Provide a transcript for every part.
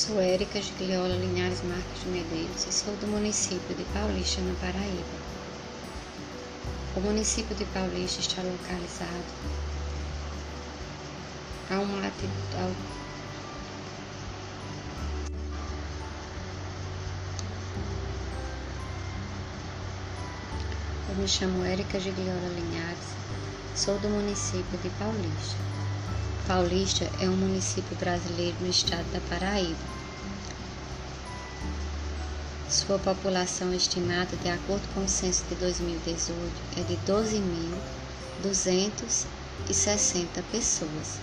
Sou Érica Gigliola Linhares Marques de Medeiros e sou do município de Paulista, na Paraíba. O município de Paulista está localizado a uma latitude. Eu me chamo Érica Gigliola Linhares, sou do município de Paulista. Paulista é um município brasileiro no estado da Paraíba. Sua população estimada, de acordo com o censo de 2018, é de 12.260 pessoas,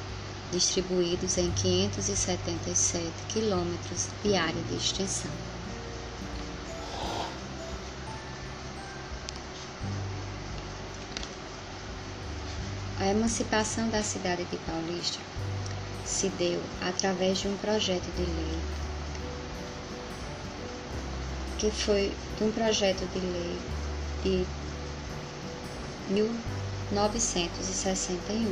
distribuídos em 577 quilômetros de área de extensão. A emancipação da cidade de Paulista se deu através de um projeto de lei, que foi um projeto de lei de 1961.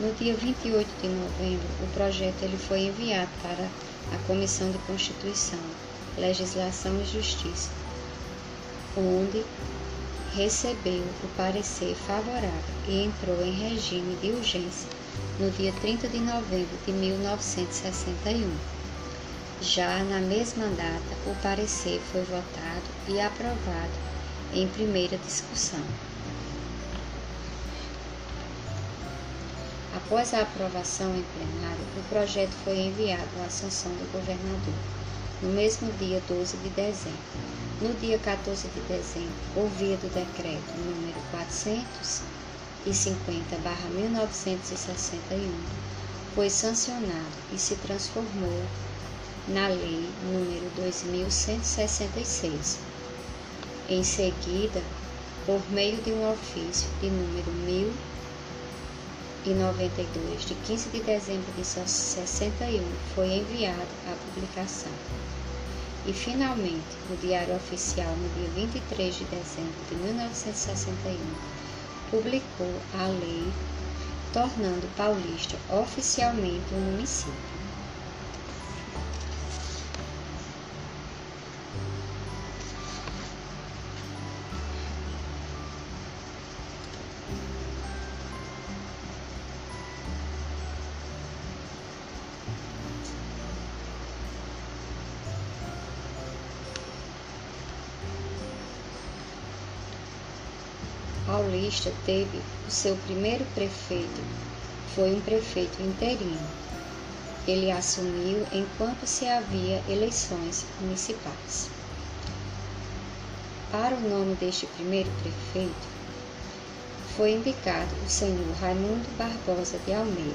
No dia 28 de novembro, o projeto ele foi enviado para a Comissão de Constituição, Legislação e Justiça onde recebeu o parecer favorável e entrou em regime de urgência no dia 30 de novembro de 1961. Já na mesma data, o parecer foi votado e aprovado em primeira discussão. Após a aprovação em plenário, o projeto foi enviado à sanção do governador no mesmo dia 12 de dezembro. No dia 14 de dezembro, por via do decreto número 450-1961, foi sancionado e se transformou na Lei número 2166. Em seguida, por meio de um ofício de número 1092, de 15 de dezembro de 61, foi enviado à publicação e, finalmente, o Diário Oficial, no dia 23 de dezembro de 1961, publicou a lei tornando Paulista oficialmente um município. Paulista teve o seu primeiro prefeito, foi um prefeito interino. Ele assumiu enquanto se havia eleições municipais. Para o nome deste primeiro prefeito, foi indicado o senhor Raimundo Barbosa de Almeida,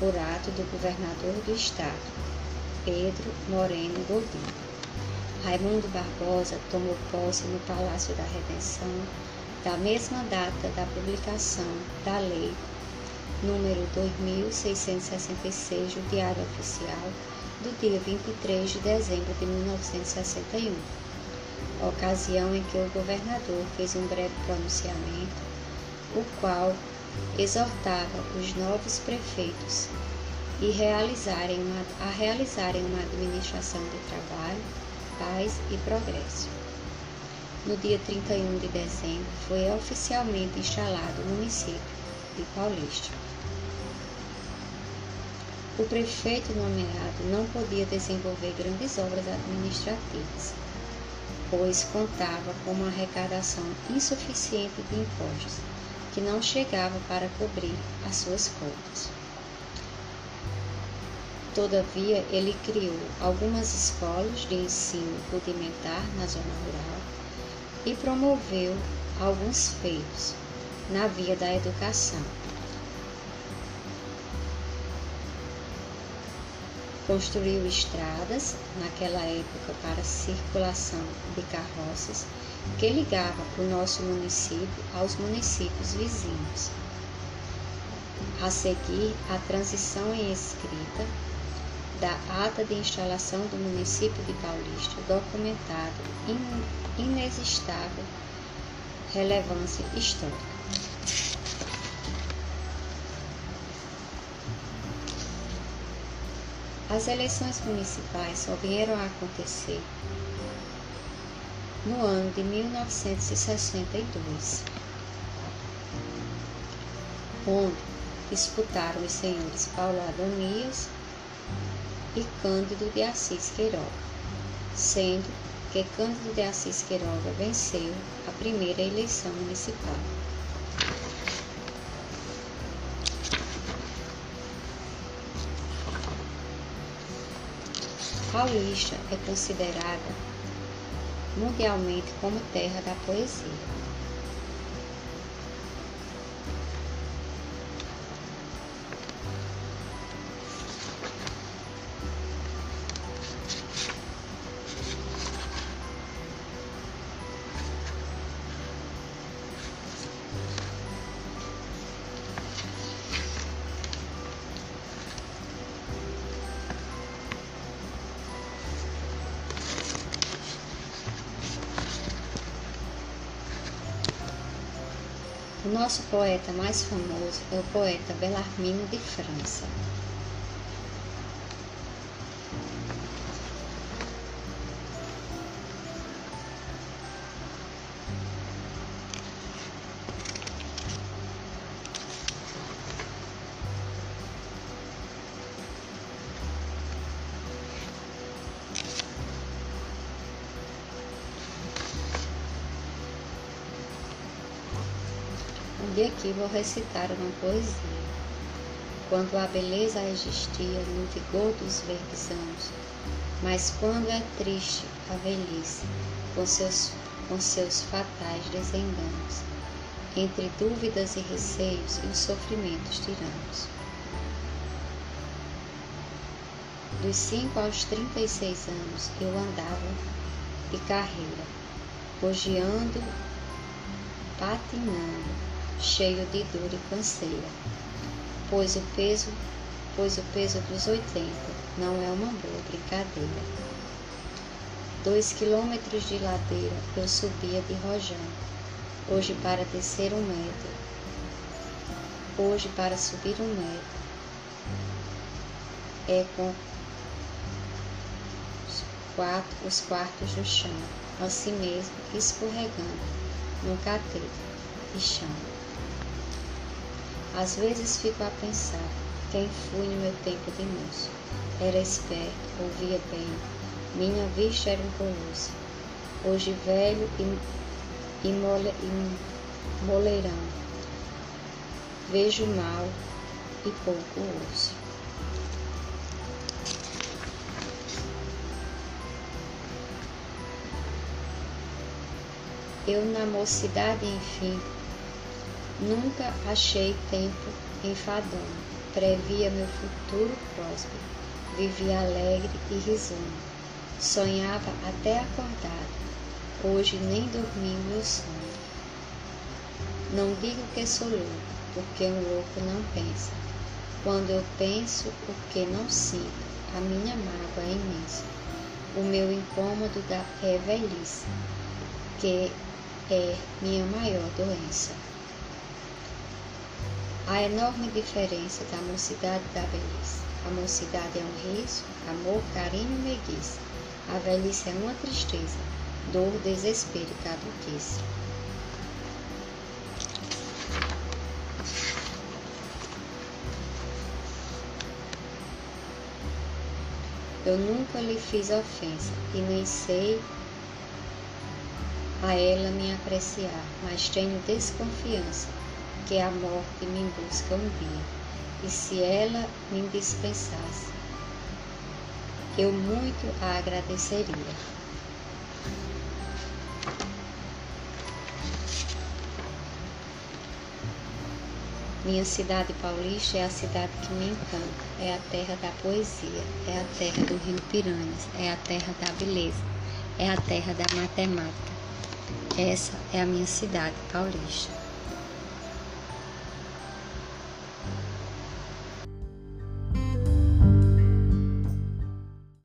por ato do governador do estado, Pedro Moreno Godinho. Raimundo Barbosa tomou posse no Palácio da Redenção da mesma data da publicação da Lei número 2666 do Diário Oficial do dia 23 de dezembro de 1961, ocasião em que o governador fez um breve pronunciamento, o qual exortava os novos prefeitos e realizarem uma, a realizarem uma administração de trabalho, paz e progresso no dia 31 de dezembro, foi oficialmente instalado o município de Paulista. O prefeito nomeado não podia desenvolver grandes obras administrativas, pois contava com uma arrecadação insuficiente de impostos, que não chegava para cobrir as suas contas. Todavia, ele criou algumas escolas de ensino rudimentar na zona rural e promoveu alguns feitos na via da educação. Construiu estradas naquela época para circulação de carroças que ligava o nosso município aos municípios vizinhos. A seguir, a transição em escrita da ata de instalação do município de Paulista, documentado in, inexistável relevância histórica. As eleições municipais só vieram a acontecer no ano de 1962, onde disputaram os senhores Paulo Adonias e Cândido de Assis Queiroga, sendo que Cândido de Assis Queiroga venceu a primeira eleição municipal. Paulista é considerada mundialmente como terra da poesia. O nosso poeta mais famoso é o poeta Bellarmino de França. E aqui vou recitar uma poesia. Quando a beleza existia no vigor dos verdes anos, mas quando é triste a velhice, com seus, com seus fatais desenganos, entre dúvidas e receios e os sofrimentos tiranos. Dos 5 aos 36 anos eu andava de carreira, bogeando, patinando, cheio de dor e canseira, pois o peso, pois o peso dos 80 não é uma boa brincadeira. Dois quilômetros de ladeira eu subia de rojão, hoje para descer um metro, hoje para subir um metro, é com os, quatro, os quartos do chão, assim mesmo escorregando num catete e chão. Às vezes fico a pensar quem fui no meu tempo de moço. Era esperto, ouvia bem, minha vista era um colosso. Hoje velho e, e, mole, e moleirão, vejo mal e pouco ouço. Eu na mocidade, enfim, Nunca achei tempo enfadonho, previa meu futuro próspero, vivia alegre e risonho, sonhava até acordado, hoje nem dormi o meu sonho. Não digo que sou louco, porque um louco não pensa. Quando eu penso o que não sinto, a minha mágoa é imensa. O meu incômodo é velhice, que é minha maior doença. A enorme diferença da mocidade e da velhice. A mocidade é um riso, amor, carinho e meiguice. A velhice é uma tristeza, dor, desespero e caduquice. Eu nunca lhe fiz ofensa e nem sei a ela me apreciar, mas tenho desconfiança que a morte me busca um dia, e se ela me dispensasse, eu muito a agradeceria. Minha cidade paulista é a cidade que me encanta, é a terra da poesia, é a terra do rio Piranhas, é a terra da beleza, é a terra da matemática. Essa é a minha cidade paulista.